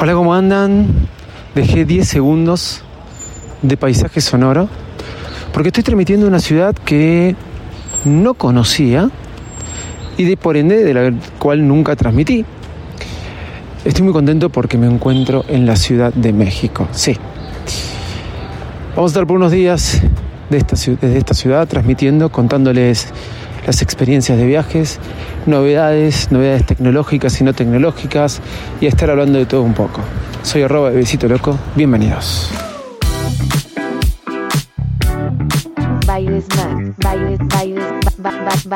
Hola, ¿cómo andan? Dejé 10 segundos de paisaje sonoro porque estoy transmitiendo una ciudad que no conocía y de por ende de la cual nunca transmití. Estoy muy contento porque me encuentro en la Ciudad de México. Sí. Vamos a estar por unos días de esta, desde esta ciudad transmitiendo, contándoles las experiencias de viajes, novedades, novedades tecnológicas y no tecnológicas y a estar hablando de todo un poco. Soy arroba de besito loco, bienvenidos. Bailesman, Bailes, Bailes, ba,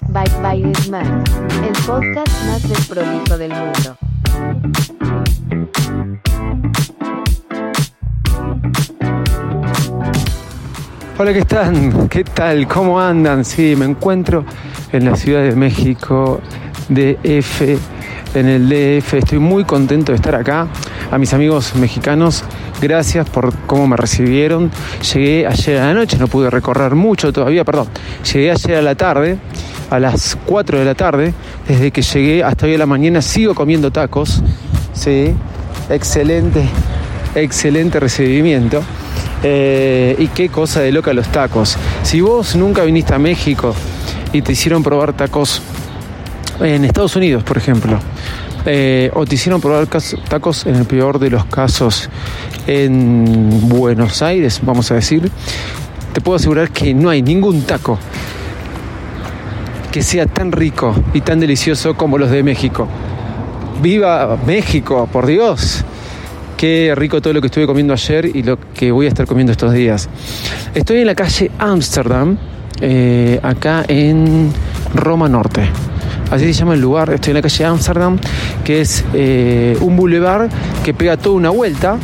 ba, ba, el podcast más desprolijo del mundo. Hola, ¿qué están? ¿Qué tal? ¿Cómo andan? Sí, me encuentro en la Ciudad de México, DF, en el DF. Estoy muy contento de estar acá. A mis amigos mexicanos, gracias por cómo me recibieron. Llegué ayer a la noche, no pude recorrer mucho todavía, perdón. Llegué ayer a la tarde, a las 4 de la tarde. Desde que llegué hasta hoy a la mañana sigo comiendo tacos. Sí, excelente, excelente recibimiento. Eh, y qué cosa de loca los tacos. Si vos nunca viniste a México y te hicieron probar tacos en Estados Unidos, por ejemplo, eh, o te hicieron probar tacos en el peor de los casos en Buenos Aires, vamos a decir, te puedo asegurar que no hay ningún taco que sea tan rico y tan delicioso como los de México. ¡Viva México, por Dios! Qué rico todo lo que estuve comiendo ayer y lo que voy a estar comiendo estos días. Estoy en la calle Amsterdam, eh, acá en Roma Norte. Así se llama el lugar. Estoy en la calle Amsterdam, que es eh, un boulevard que pega toda una vuelta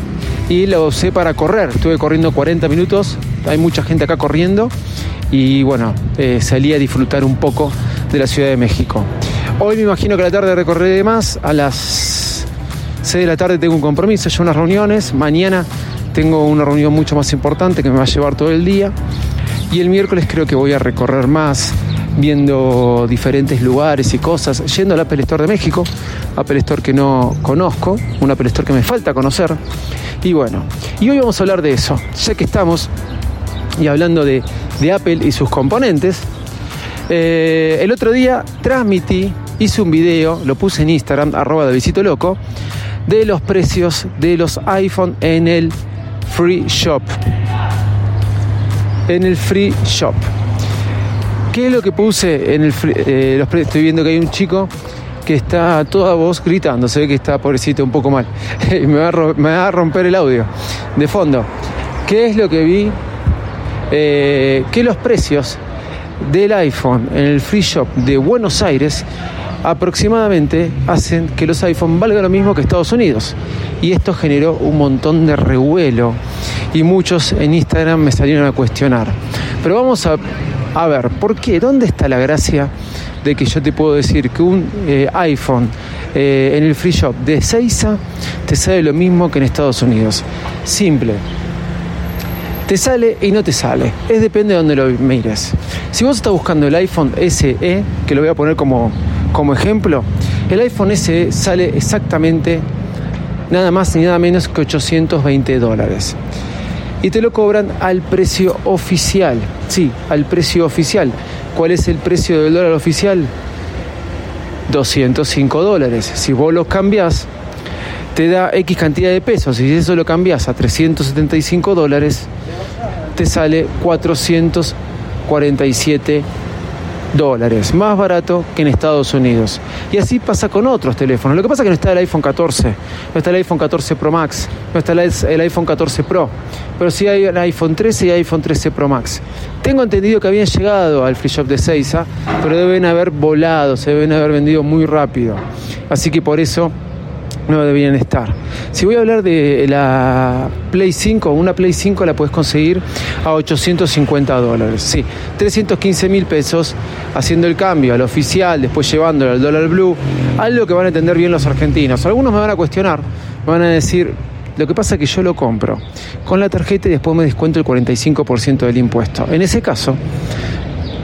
y lo usé para correr. Estuve corriendo 40 minutos. Hay mucha gente acá corriendo y bueno, eh, salí a disfrutar un poco de la Ciudad de México. Hoy me imagino que la tarde recorreré más. A las 6 de la tarde tengo un compromiso, ya unas reuniones. Mañana tengo una reunión mucho más importante que me va a llevar todo el día. Y el miércoles creo que voy a recorrer más, viendo diferentes lugares y cosas, yendo al Apple Store de México, Apple Store que no conozco, un Apple Store que me falta conocer. Y bueno, y hoy vamos a hablar de eso, ya que estamos y hablando de, de Apple y sus componentes. eh, el otro día transmití, hice un video, lo puse en Instagram, arroba de visito loco, de los precios de los iPhone en el Free Shop. En el Free Shop. ¿Qué es lo que puse en el free- eh, los pre- Estoy viendo que hay un chico que está a toda voz gritando, se ve que está pobrecito un poco mal. Me, va a me va a romper el audio de fondo. ¿Qué es lo que vi? Eh, que los precios del iPhone en el free shop de Buenos Aires aproximadamente hacen que los iPhone valgan lo mismo que Estados Unidos. Y esto generó un montón de revuelo y muchos en Instagram me salieron a cuestionar. Pero vamos a, a ver, ¿por qué? ¿Dónde está la gracia de que yo te puedo decir que un eh, iPhone eh, en el free shop de Seiza te sale lo mismo que en Estados Unidos? Simple. Te sale y no te sale. Es depende de donde lo mires. Si vos estás buscando el iPhone SE, que lo voy a poner como, como ejemplo, el iPhone SE sale exactamente nada más ni nada menos que 820 dólares. Y te lo cobran al precio oficial. Sí, al precio oficial. ¿Cuál es el precio del dólar oficial? 205 dólares. Si vos los cambiás, te da X cantidad de pesos. Si eso lo cambias a 375 dólares, te sale 447 dólares, más barato que en Estados Unidos. Y así pasa con otros teléfonos. Lo que pasa es que no está el iPhone 14, no está el iPhone 14 Pro Max, no está el iPhone 14 Pro, pero sí hay el iPhone 13 y iPhone 13 Pro Max. Tengo entendido que habían llegado al free shop de Seiza, pero deben haber volado, se deben haber vendido muy rápido. Así que por eso no deberían estar. Si voy a hablar de la Play 5, una Play 5 la puedes conseguir a 850 dólares. Sí, 315 mil pesos haciendo el cambio al oficial, después llevándolo al dólar blue, algo que van a entender bien los argentinos. Algunos me van a cuestionar, me van a decir, lo que pasa es que yo lo compro con la tarjeta y después me descuento el 45% del impuesto. En ese caso,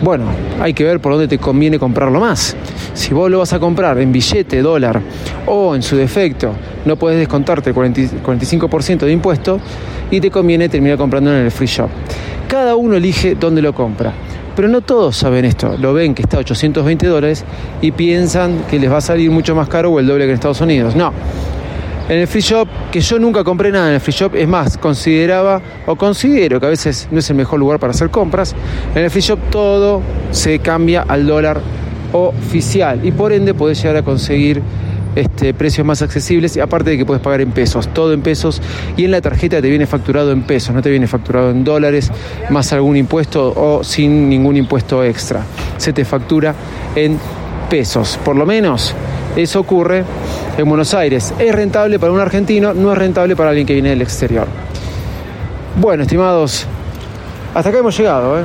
bueno, hay que ver por dónde te conviene comprarlo más. Si vos lo vas a comprar en billete, dólar o en su defecto, no puedes descontarte el 45% de impuesto y te conviene terminar comprando en el free shop. Cada uno elige dónde lo compra. Pero no todos saben esto. Lo ven que está a 820 dólares y piensan que les va a salir mucho más caro o el doble que en Estados Unidos. No. En el free shop, que yo nunca compré nada en el free shop, es más, consideraba o considero que a veces no es el mejor lugar para hacer compras. En el free shop todo se cambia al dólar oficial y por ende podés llegar a conseguir este, precios más accesibles y aparte de que puedes pagar en pesos, todo en pesos y en la tarjeta te viene facturado en pesos, no te viene facturado en dólares más algún impuesto o sin ningún impuesto extra. Se te factura en pesos, por lo menos eso ocurre en Buenos Aires. Es rentable para un argentino, no es rentable para alguien que viene del exterior. Bueno, estimados, hasta acá hemos llegado. ¿eh?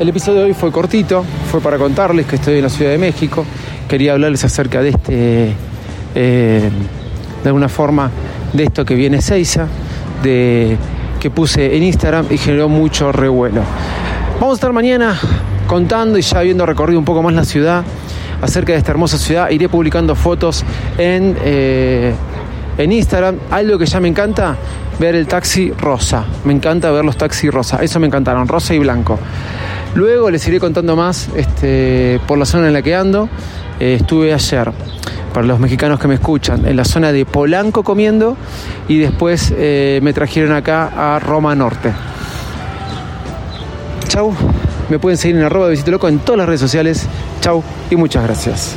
El episodio de hoy fue cortito, fue para contarles que estoy en la Ciudad de México. Quería hablarles acerca de este, eh, de alguna forma, de esto que viene Seiza, de, que puse en Instagram y generó mucho revuelo. Vamos a estar mañana contando y ya habiendo recorrido un poco más la ciudad acerca de esta hermosa ciudad. Iré publicando fotos en, eh, en Instagram. Algo que ya me encanta, ver el taxi rosa. Me encanta ver los taxis rosa. Eso me encantaron, rosa y blanco. Luego les iré contando más este, por la zona en la que ando. Eh, estuve ayer, para los mexicanos que me escuchan, en la zona de Polanco comiendo y después eh, me trajeron acá a Roma Norte. Chau. Me pueden seguir en arroba Visito Loco en todas las redes sociales. Chau y muchas gracias.